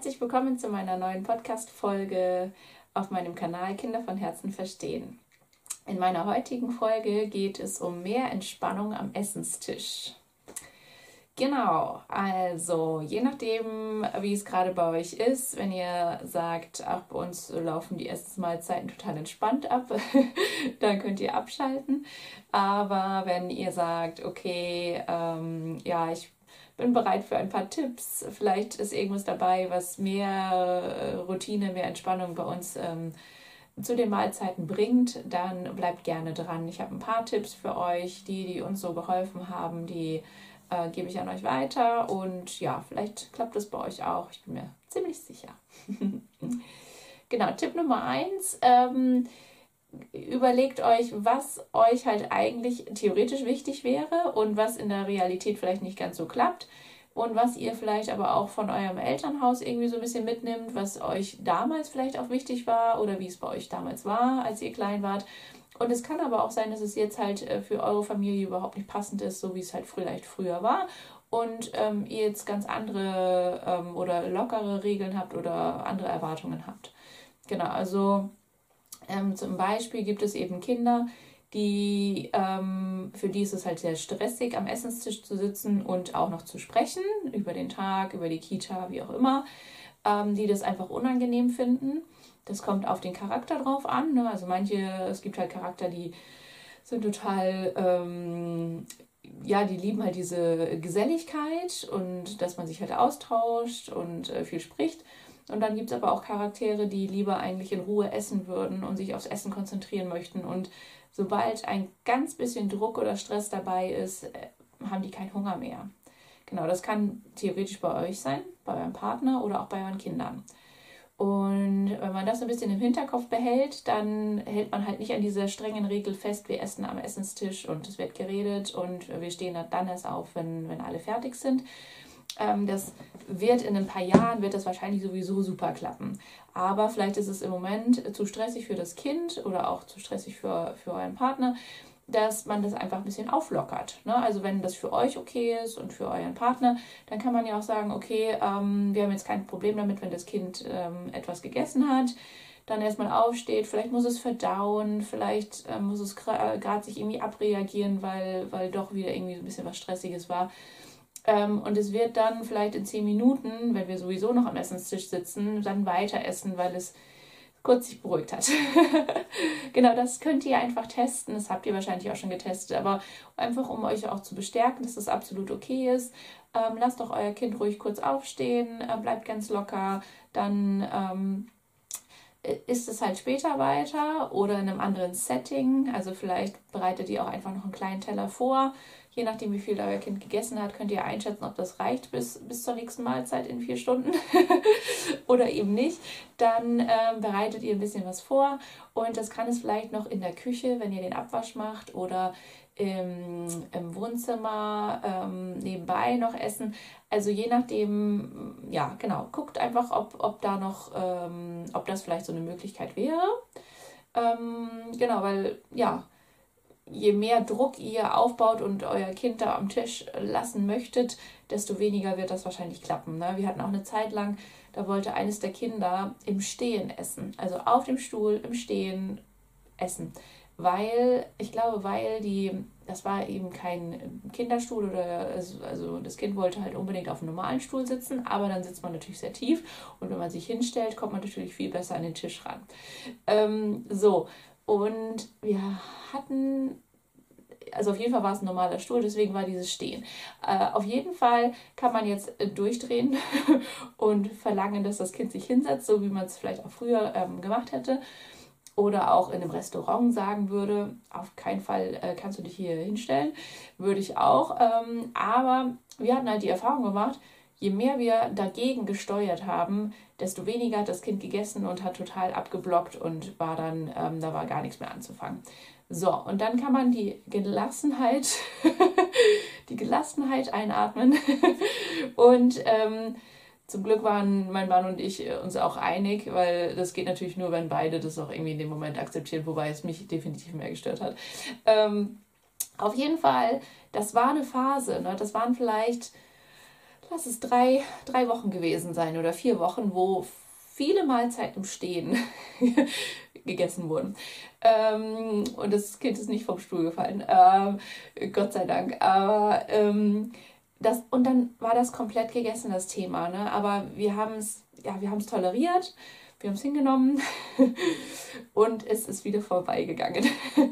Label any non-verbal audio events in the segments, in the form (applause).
herzlich willkommen zu meiner neuen Podcast-Folge auf meinem Kanal Kinder von Herzen verstehen. In meiner heutigen Folge geht es um mehr Entspannung am Essenstisch. Genau, also je nachdem, wie es gerade bei euch ist, wenn ihr sagt, ach, bei uns laufen die Essensmahlzeiten total entspannt ab, (laughs) dann könnt ihr abschalten. Aber wenn ihr sagt, okay, ähm, ja, ich bin bereit für ein paar Tipps, vielleicht ist irgendwas dabei, was mehr Routine, mehr Entspannung bei uns ähm, zu den Mahlzeiten bringt, dann bleibt gerne dran. Ich habe ein paar Tipps für euch, die, die uns so geholfen haben, die äh, gebe ich an euch weiter und ja, vielleicht klappt es bei euch auch. Ich bin mir ziemlich sicher. (laughs) genau, Tipp Nummer eins. Ähm, überlegt euch, was euch halt eigentlich theoretisch wichtig wäre und was in der Realität vielleicht nicht ganz so klappt und was ihr vielleicht aber auch von eurem Elternhaus irgendwie so ein bisschen mitnimmt, was euch damals vielleicht auch wichtig war oder wie es bei euch damals war, als ihr klein wart und es kann aber auch sein, dass es jetzt halt äh, für eure Familie überhaupt nicht passend ist, so wie es halt vielleicht früher war. Und ähm, ihr jetzt ganz andere ähm, oder lockere Regeln habt oder andere Erwartungen habt. Genau, also ähm, zum Beispiel gibt es eben Kinder, die ähm, für die ist es halt sehr stressig, am Essenstisch zu sitzen und auch noch zu sprechen über den Tag, über die Kita, wie auch immer, ähm, die das einfach unangenehm finden. Das kommt auf den Charakter drauf an. Ne? Also manche, es gibt halt Charakter, die sind total, ähm, ja, die lieben halt diese Geselligkeit und dass man sich halt austauscht und äh, viel spricht. Und dann gibt es aber auch Charaktere, die lieber eigentlich in Ruhe essen würden und sich aufs Essen konzentrieren möchten. Und sobald ein ganz bisschen Druck oder Stress dabei ist, äh, haben die keinen Hunger mehr. Genau, das kann theoretisch bei euch sein, bei eurem Partner oder auch bei euren Kindern. Und wenn man das ein bisschen im Hinterkopf behält, dann hält man halt nicht an dieser strengen Regel fest, wir essen am Essenstisch und es wird geredet und wir stehen dann erst auf, wenn, wenn alle fertig sind. Ähm, das wird in ein paar Jahren, wird das wahrscheinlich sowieso super klappen. Aber vielleicht ist es im Moment zu stressig für das Kind oder auch zu stressig für, für euren Partner dass man das einfach ein bisschen auflockert. Ne? Also wenn das für euch okay ist und für euren Partner, dann kann man ja auch sagen, okay, ähm, wir haben jetzt kein Problem damit, wenn das Kind ähm, etwas gegessen hat, dann erstmal aufsteht, vielleicht muss es verdauen, vielleicht ähm, muss es gerade äh, sich irgendwie abreagieren, weil, weil doch wieder irgendwie so ein bisschen was Stressiges war. Ähm, und es wird dann vielleicht in zehn Minuten, wenn wir sowieso noch am Essenstisch sitzen, dann weiter essen, weil es kurz sich beruhigt hat. (laughs) genau, das könnt ihr einfach testen. Das habt ihr wahrscheinlich auch schon getestet. Aber einfach, um euch auch zu bestärken, dass das absolut okay ist, ähm, lasst doch euer Kind ruhig kurz aufstehen, äh, bleibt ganz locker. Dann ähm, ist es halt später weiter oder in einem anderen Setting. Also vielleicht bereitet ihr auch einfach noch einen kleinen Teller vor Je nachdem, wie viel euer Kind gegessen hat, könnt ihr einschätzen, ob das reicht bis, bis zur nächsten Mahlzeit in vier Stunden (laughs) oder eben nicht. Dann ähm, bereitet ihr ein bisschen was vor und das kann es vielleicht noch in der Küche, wenn ihr den Abwasch macht oder im, im Wohnzimmer ähm, nebenbei noch essen. Also je nachdem, ja, genau, guckt einfach, ob, ob da noch, ähm, ob das vielleicht so eine Möglichkeit wäre. Ähm, genau, weil ja, je mehr Druck ihr aufbaut und euer Kind da am Tisch lassen möchtet, desto weniger wird das wahrscheinlich klappen. Ne? Wir hatten auch eine Zeit lang, da wollte eines der Kinder im Stehen essen. Also auf dem Stuhl im Stehen essen. Weil, ich glaube, weil die, das war eben kein Kinderstuhl oder also, das Kind wollte halt unbedingt auf einem normalen Stuhl sitzen, aber dann sitzt man natürlich sehr tief und wenn man sich hinstellt, kommt man natürlich viel besser an den Tisch ran. Ähm, so, und wir hatten, also auf jeden Fall war es ein normaler Stuhl, deswegen war dieses Stehen. Äh, auf jeden Fall kann man jetzt äh, durchdrehen (laughs) und verlangen, dass das Kind sich hinsetzt, so wie man es vielleicht auch früher ähm, gemacht hätte. Oder auch in einem Restaurant sagen würde, auf keinen Fall äh, kannst du dich hier hinstellen, würde ich auch. Ähm, aber wir hatten halt die Erfahrung gemacht, je mehr wir dagegen gesteuert haben, desto weniger hat das Kind gegessen und hat total abgeblockt und war dann, ähm, da war gar nichts mehr anzufangen. So, und dann kann man die Gelassenheit, (laughs) die Gelassenheit einatmen. (laughs) und ähm, zum Glück waren mein Mann und ich uns auch einig, weil das geht natürlich nur, wenn beide das auch irgendwie in dem Moment akzeptieren, wobei es mich definitiv mehr gestört hat. Ähm, auf jeden Fall, das war eine Phase, ne? das waren vielleicht lass es drei, drei Wochen gewesen sein oder vier Wochen, wo viele Mahlzeiten im Stehen (laughs) gegessen wurden. Ähm, und das Kind ist nicht vom Stuhl gefallen, ähm, Gott sei Dank. Aber ähm, das, und dann war das komplett gegessen, das Thema. Ne? Aber wir haben es ja, wir toleriert, wir haben es hingenommen (laughs) und es ist wieder vorbeigegangen. (laughs)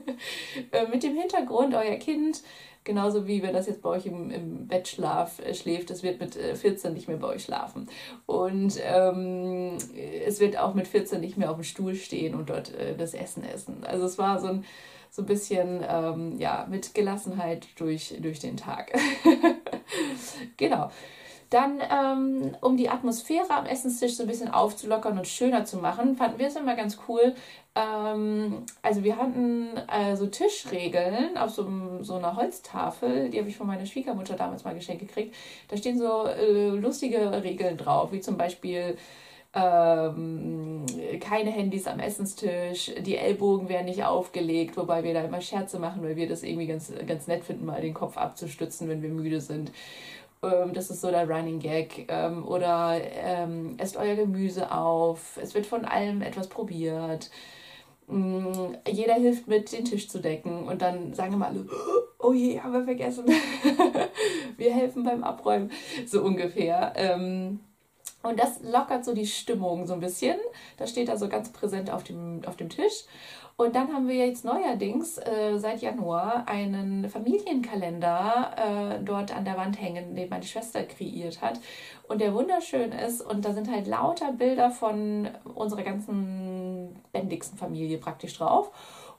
Äh, mit dem Hintergrund, euer Kind Genauso wie wenn das jetzt bei euch im, im Bettschlaf äh, schläft, es wird mit 14 äh, nicht mehr bei euch schlafen. Und ähm, es wird auch mit 14 nicht mehr auf dem Stuhl stehen und dort äh, das Essen essen. Also es war so ein, so ein bisschen ähm, ja, mit Gelassenheit durch, durch den Tag. (laughs) (laughs) genau. Dann, ähm, um die Atmosphäre am Essenstisch so ein bisschen aufzulockern und schöner zu machen, fanden wir es immer ganz cool. Ähm, also wir hatten äh, so Tischregeln auf so, so einer Holztafel, die habe ich von meiner Schwiegermutter damals mal geschenkt gekriegt. Da stehen so äh, lustige Regeln drauf, wie zum Beispiel ähm, keine Handys am Essenstisch, die Ellbogen werden nicht aufgelegt, wobei wir da immer Scherze machen, weil wir das irgendwie ganz, ganz nett finden, mal den Kopf abzustützen, wenn wir müde sind. Ähm, das ist so der Running Gag. Ähm, oder ähm, esst euer Gemüse auf. Es wird von allem etwas probiert. Mm, jeder hilft mit, den Tisch zu decken. Und dann sagen immer alle, (gasps) oh je, haben wir vergessen. (laughs) wir helfen beim Abräumen. So ungefähr. Und das lockert so die Stimmung so ein bisschen. Das steht da so ganz präsent auf dem, auf dem Tisch. Und dann haben wir jetzt neuerdings äh, seit Januar einen Familienkalender äh, dort an der Wand hängen, den meine Schwester kreiert hat. Und der wunderschön ist. Und da sind halt lauter Bilder von unserer ganzen bändigsten Familie praktisch drauf.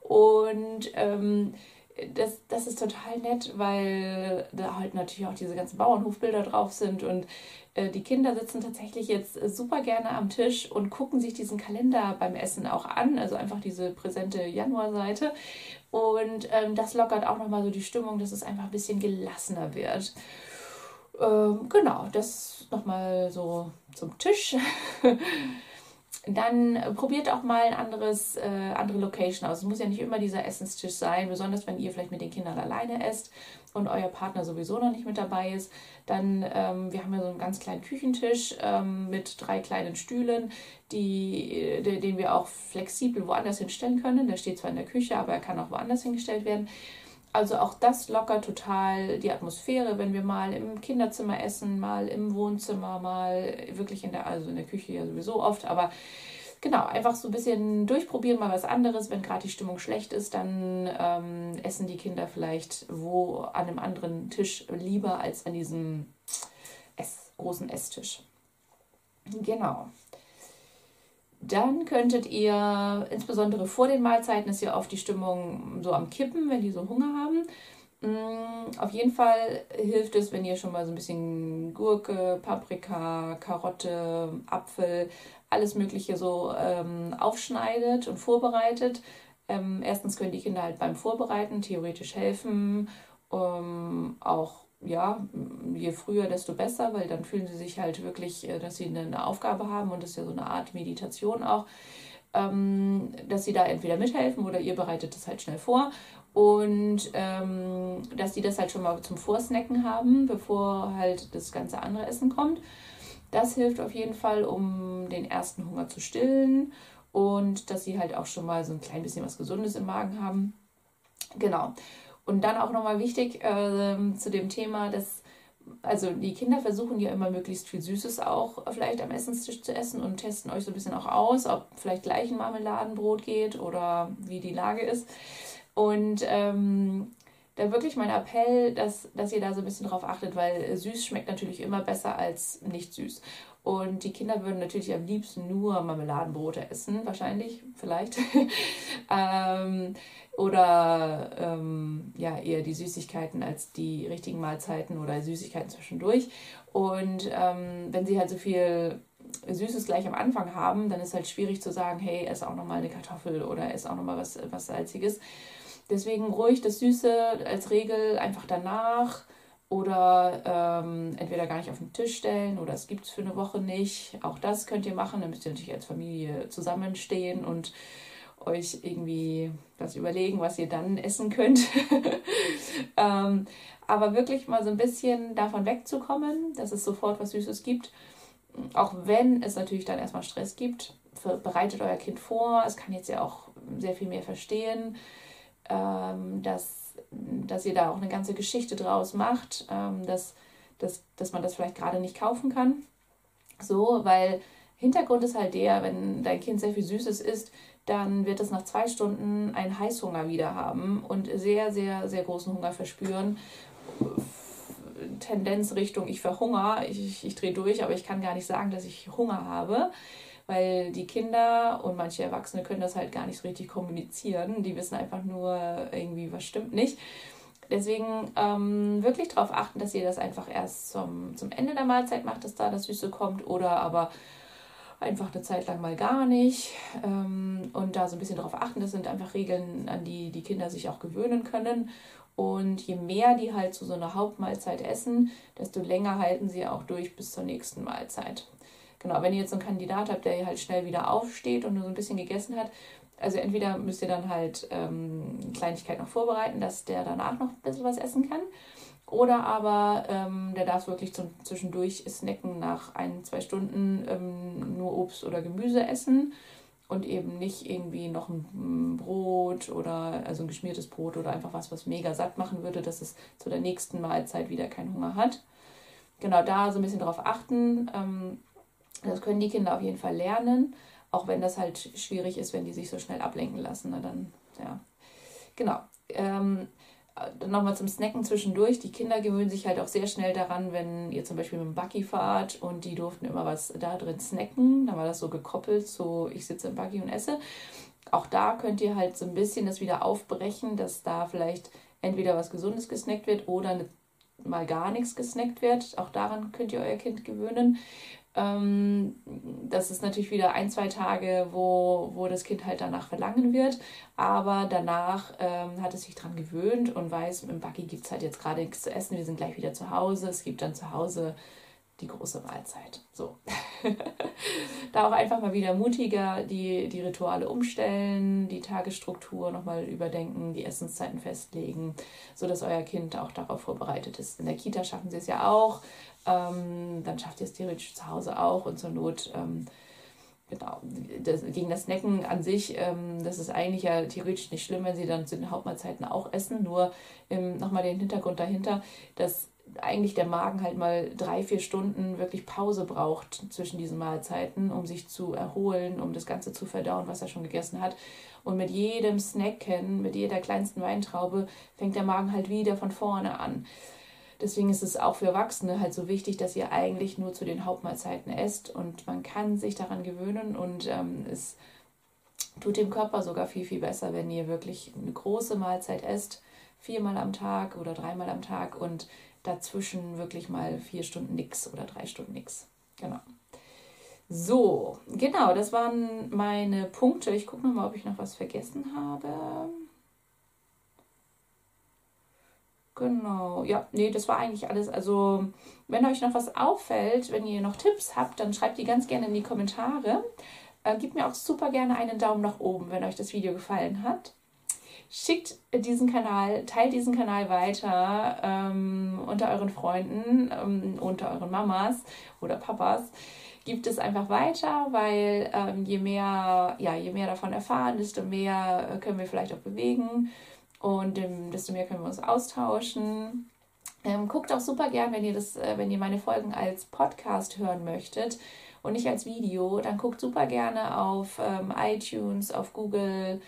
Und ähm, das, das ist total nett, weil da halt natürlich auch diese ganzen Bauernhofbilder drauf sind und äh, die Kinder sitzen tatsächlich jetzt äh, super gerne am Tisch und gucken sich diesen Kalender beim Essen auch an, also einfach diese präsente Januarseite. Und ähm, das lockert auch nochmal so die Stimmung, dass es einfach ein bisschen gelassener wird. Ähm, genau, das nochmal so zum Tisch. (laughs) dann probiert auch mal ein anderes, äh, andere Location aus. Es muss ja nicht immer dieser Essenstisch sein, besonders wenn ihr vielleicht mit den Kindern alleine esst und euer Partner sowieso noch nicht mit dabei ist. Dann, ähm, wir haben ja so einen ganz kleinen Küchentisch ähm, mit drei kleinen Stühlen, die, die, den wir auch flexibel woanders hinstellen können. Der steht zwar in der Küche, aber er kann auch woanders hingestellt werden. Also auch das lockert total die Atmosphäre, wenn wir mal im Kinderzimmer essen, mal im Wohnzimmer, mal wirklich in der, also in der Küche ja sowieso oft, aber genau, einfach so ein bisschen durchprobieren, mal was anderes. Wenn gerade die Stimmung schlecht ist, dann ähm, essen die Kinder vielleicht wo an einem anderen Tisch lieber als an diesem Ess, großen Esstisch. Genau. Dann könntet ihr, insbesondere vor den Mahlzeiten, ist ja oft die Stimmung so am Kippen, wenn die so Hunger haben. Mm, auf jeden Fall hilft es, wenn ihr schon mal so ein bisschen Gurke, Paprika, Karotte, Apfel, alles Mögliche so ähm, aufschneidet und vorbereitet. Ähm, erstens können die Kinder halt beim Vorbereiten theoretisch helfen, ähm, auch ja, je früher, desto besser, weil dann fühlen sie sich halt wirklich, äh, dass sie eine Aufgabe haben und das ist ja so eine Art Meditation auch, ähm, dass sie da entweder mithelfen oder ihr bereitet das halt schnell vor und ähm, dass sie das halt schon mal zum Vorsnacken haben, bevor halt das ganze andere Essen kommt. Das hilft auf jeden Fall, um den ersten Hunger zu stillen und dass sie halt auch schon mal so ein klein bisschen was Gesundes im Magen haben. Genau. Und dann auch nochmal wichtig äh, zu dem Thema, dass also die Kinder versuchen ja immer möglichst viel Süßes auch vielleicht am Essenstisch zu essen und testen euch so ein bisschen auch aus, ob vielleicht gleich ein Marmeladenbrot geht oder wie die Lage ist. Und ähm, da wirklich mein Appell, dass, dass ihr da so ein bisschen drauf achtet, weil süß schmeckt natürlich immer besser als nicht süß. Und die Kinder würden natürlich am liebsten nur Marmeladenbrote essen, wahrscheinlich, vielleicht. (laughs) ähm, oder ähm, ja, eher die Süßigkeiten als die richtigen Mahlzeiten oder Süßigkeiten zwischendurch. Und ähm, wenn sie halt so viel Süßes gleich am Anfang haben, dann ist halt schwierig zu sagen, hey, ess auch nochmal eine Kartoffel oder ess auch nochmal was, was Salziges. Deswegen ruhig das Süße als Regel einfach danach oder ähm, entweder gar nicht auf den Tisch stellen oder es gibt es für eine Woche nicht. Auch das könnt ihr machen. Dann müsst ihr natürlich als Familie zusammenstehen und, euch irgendwie was überlegen, was ihr dann essen könnt. (laughs) ähm, aber wirklich mal so ein bisschen davon wegzukommen, dass es sofort was Süßes gibt. Auch wenn es natürlich dann erstmal Stress gibt, bereitet euer Kind vor. Es kann jetzt ja auch sehr viel mehr verstehen, ähm, dass, dass ihr da auch eine ganze Geschichte draus macht, ähm, dass, dass, dass man das vielleicht gerade nicht kaufen kann. So, weil Hintergrund ist halt der, wenn dein Kind sehr viel Süßes isst, dann wird es nach zwei Stunden einen Heißhunger wieder haben und sehr, sehr, sehr großen Hunger verspüren. Tendenz Richtung, ich verhungere, ich, ich, ich drehe durch, aber ich kann gar nicht sagen, dass ich Hunger habe, weil die Kinder und manche Erwachsene können das halt gar nicht so richtig kommunizieren. Die wissen einfach nur irgendwie, was stimmt nicht. Deswegen ähm, wirklich darauf achten, dass ihr das einfach erst zum, zum Ende der Mahlzeit macht, dass da das Süße kommt oder aber einfach eine Zeit lang mal gar nicht ähm, und da so ein bisschen darauf achten. Das sind einfach Regeln, an die die Kinder sich auch gewöhnen können. Und je mehr die halt zu so einer Hauptmahlzeit essen, desto länger halten sie auch durch bis zur nächsten Mahlzeit. Genau, wenn ihr jetzt so einen Kandidat habt, der halt schnell wieder aufsteht und nur so ein bisschen gegessen hat, also entweder müsst ihr dann halt ähm, Kleinigkeit noch vorbereiten, dass der danach noch ein bisschen was essen kann. Oder aber ähm, der darf wirklich zum zwischendurch snacken nach ein, zwei Stunden ähm, nur Obst oder Gemüse essen und eben nicht irgendwie noch ein Brot oder also ein geschmiertes Brot oder einfach was, was mega satt machen würde, dass es zu der nächsten Mahlzeit wieder keinen Hunger hat. Genau da so ein bisschen drauf achten. Ähm, das können die Kinder auf jeden Fall lernen, auch wenn das halt schwierig ist, wenn die sich so schnell ablenken lassen. Na dann, ja. Genau. Ähm, nochmal zum Snacken zwischendurch. Die Kinder gewöhnen sich halt auch sehr schnell daran, wenn ihr zum Beispiel mit dem Buggy fahrt und die durften immer was da drin snacken. Dann war das so gekoppelt, so ich sitze im Buggy und esse. Auch da könnt ihr halt so ein bisschen das wieder aufbrechen, dass da vielleicht entweder was Gesundes gesnackt wird oder eine, mal gar nichts gesnackt wird. Auch daran könnt ihr euer Kind gewöhnen. Ähm, das ist natürlich wieder ein, zwei Tage, wo, wo das Kind halt danach verlangen wird. Aber danach ähm, hat es sich dran gewöhnt und weiß, im Buggy gibt es halt jetzt gerade nichts zu essen. Wir sind gleich wieder zu Hause. Es gibt dann zu Hause die große Mahlzeit. So. (laughs) da auch einfach mal wieder mutiger die, die Rituale umstellen, die Tagesstruktur nochmal überdenken, die Essenszeiten festlegen, sodass euer Kind auch darauf vorbereitet ist. In der Kita schaffen sie es ja auch. Ähm, dann schafft ihr es theoretisch zu Hause auch und zur Not. Ähm, genau, das, gegen das Snacken an sich, ähm, das ist eigentlich ja theoretisch nicht schlimm, wenn sie dann zu den Hauptmahlzeiten auch essen. Nur ähm, nochmal den Hintergrund dahinter, dass eigentlich der Magen halt mal drei, vier Stunden wirklich Pause braucht zwischen diesen Mahlzeiten, um sich zu erholen, um das Ganze zu verdauen, was er schon gegessen hat. Und mit jedem Snacken, mit jeder kleinsten Weintraube, fängt der Magen halt wieder von vorne an. Deswegen ist es auch für Erwachsene halt so wichtig, dass ihr eigentlich nur zu den Hauptmahlzeiten esst und man kann sich daran gewöhnen und ähm, es tut dem Körper sogar viel, viel besser, wenn ihr wirklich eine große Mahlzeit esst, viermal am Tag oder dreimal am Tag und dazwischen wirklich mal vier Stunden nix oder drei Stunden nix. Genau. So, genau, das waren meine Punkte. Ich gucke nochmal, ob ich noch was vergessen habe. Genau, ja, nee, das war eigentlich alles. Also, wenn euch noch was auffällt, wenn ihr noch Tipps habt, dann schreibt die ganz gerne in die Kommentare. Äh, gebt mir auch super gerne einen Daumen nach oben, wenn euch das Video gefallen hat schickt diesen Kanal, teilt diesen Kanal weiter ähm, unter euren Freunden, ähm, unter euren Mamas oder Papas. Gibt es einfach weiter, weil ähm, je mehr, ja, je mehr davon erfahren, desto mehr können wir vielleicht auch bewegen und desto mehr können wir uns austauschen. Ähm, guckt auch super gern, wenn ihr das, äh, wenn ihr meine Folgen als Podcast hören möchtet und nicht als Video, dann guckt super gerne auf ähm, iTunes, auf Google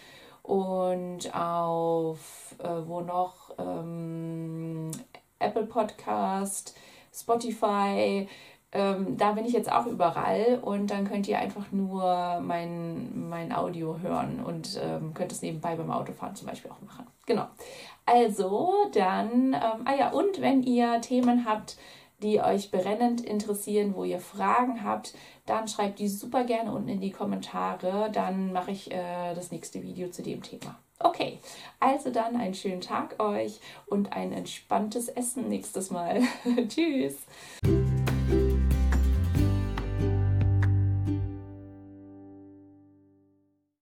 und auf äh, wo noch ähm, Apple Podcast, Spotify. Ähm, da bin ich jetzt auch überall und dann könnt ihr einfach nur mein, mein Audio hören und ähm, könnt es nebenbei beim Autofahren zum Beispiel auch machen. Genau. Also dann, ähm, ah ja, und wenn ihr Themen habt, die euch brennend interessieren, wo ihr Fragen habt, dann schreibt die super gerne unten in die Kommentare. Dann mache ich äh, das nächste Video zu dem Thema. Okay, also dann einen schönen Tag euch und ein entspanntes Essen nächstes Mal. (laughs) Tschüss.